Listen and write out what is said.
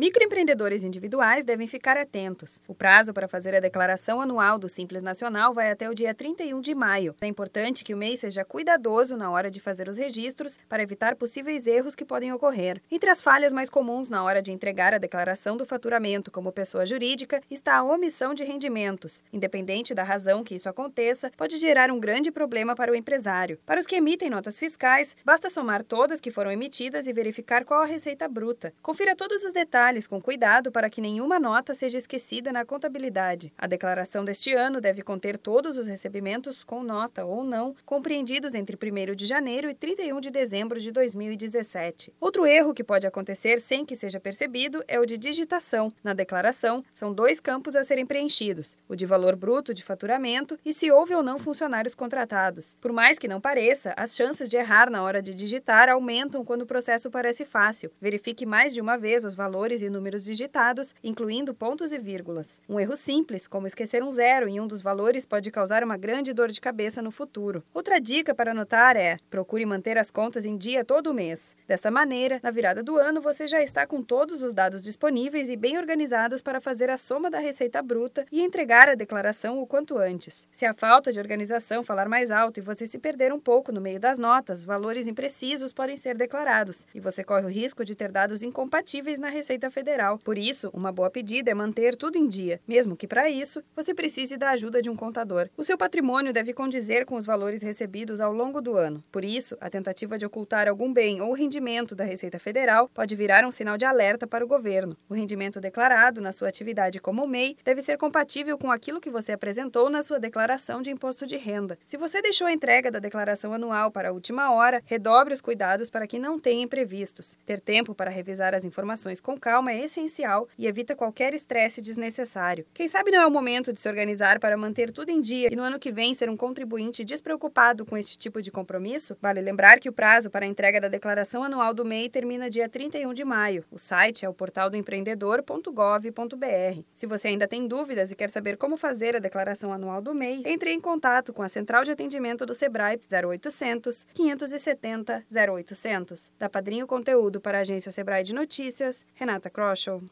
Microempreendedores individuais devem ficar atentos. O prazo para fazer a declaração anual do Simples Nacional vai até o dia 31 de maio. É importante que o MEI seja cuidadoso na hora de fazer os registros para evitar possíveis erros que podem ocorrer. Entre as falhas mais comuns na hora de entregar a declaração do faturamento como pessoa jurídica está a omissão de rendimentos. Independente da razão que isso aconteça, pode gerar um grande problema para o empresário. Para os que emitem notas fiscais, basta somar todas que foram emitidas e verificar qual a receita bruta. Confira todos os detalhes detalhes com cuidado para que nenhuma nota seja esquecida na contabilidade. A declaração deste ano deve conter todos os recebimentos com nota ou não, compreendidos entre 1 de janeiro e 31 de dezembro de 2017. Outro erro que pode acontecer sem que seja percebido é o de digitação. Na declaração, são dois campos a serem preenchidos: o de valor bruto de faturamento e se houve ou não funcionários contratados. Por mais que não pareça, as chances de errar na hora de digitar aumentam quando o processo parece fácil. Verifique mais de uma vez os valores e números digitados, incluindo pontos e vírgulas. Um erro simples, como esquecer um zero em um dos valores, pode causar uma grande dor de cabeça no futuro. Outra dica para anotar é: procure manter as contas em dia todo mês. Desta maneira, na virada do ano, você já está com todos os dados disponíveis e bem organizados para fazer a soma da receita bruta e entregar a declaração o quanto antes. Se a falta de organização falar mais alto e você se perder um pouco no meio das notas, valores imprecisos podem ser declarados e você corre o risco de ter dados incompatíveis na receita Federal. Por isso, uma boa pedida é manter tudo em dia, mesmo que para isso você precise da ajuda de um contador. O seu patrimônio deve condizer com os valores recebidos ao longo do ano. Por isso, a tentativa de ocultar algum bem ou rendimento da Receita Federal pode virar um sinal de alerta para o governo. O rendimento declarado na sua atividade como MEI deve ser compatível com aquilo que você apresentou na sua declaração de imposto de renda. Se você deixou a entrega da declaração anual para a última hora, redobre os cuidados para que não tenha imprevistos. Ter tempo para revisar as informações com calma calma é essencial e evita qualquer estresse desnecessário. Quem sabe não é o momento de se organizar para manter tudo em dia e no ano que vem ser um contribuinte despreocupado com este tipo de compromisso? Vale lembrar que o prazo para a entrega da declaração anual do MEI termina dia 31 de maio. O site é o portaldoempreendedor.gov.br. Se você ainda tem dúvidas e quer saber como fazer a declaração anual do MEI, entre em contato com a central de atendimento do Sebrae 0800 570 0800. Da Padrinho Conteúdo para a agência Sebrae de Notícias, Renata across your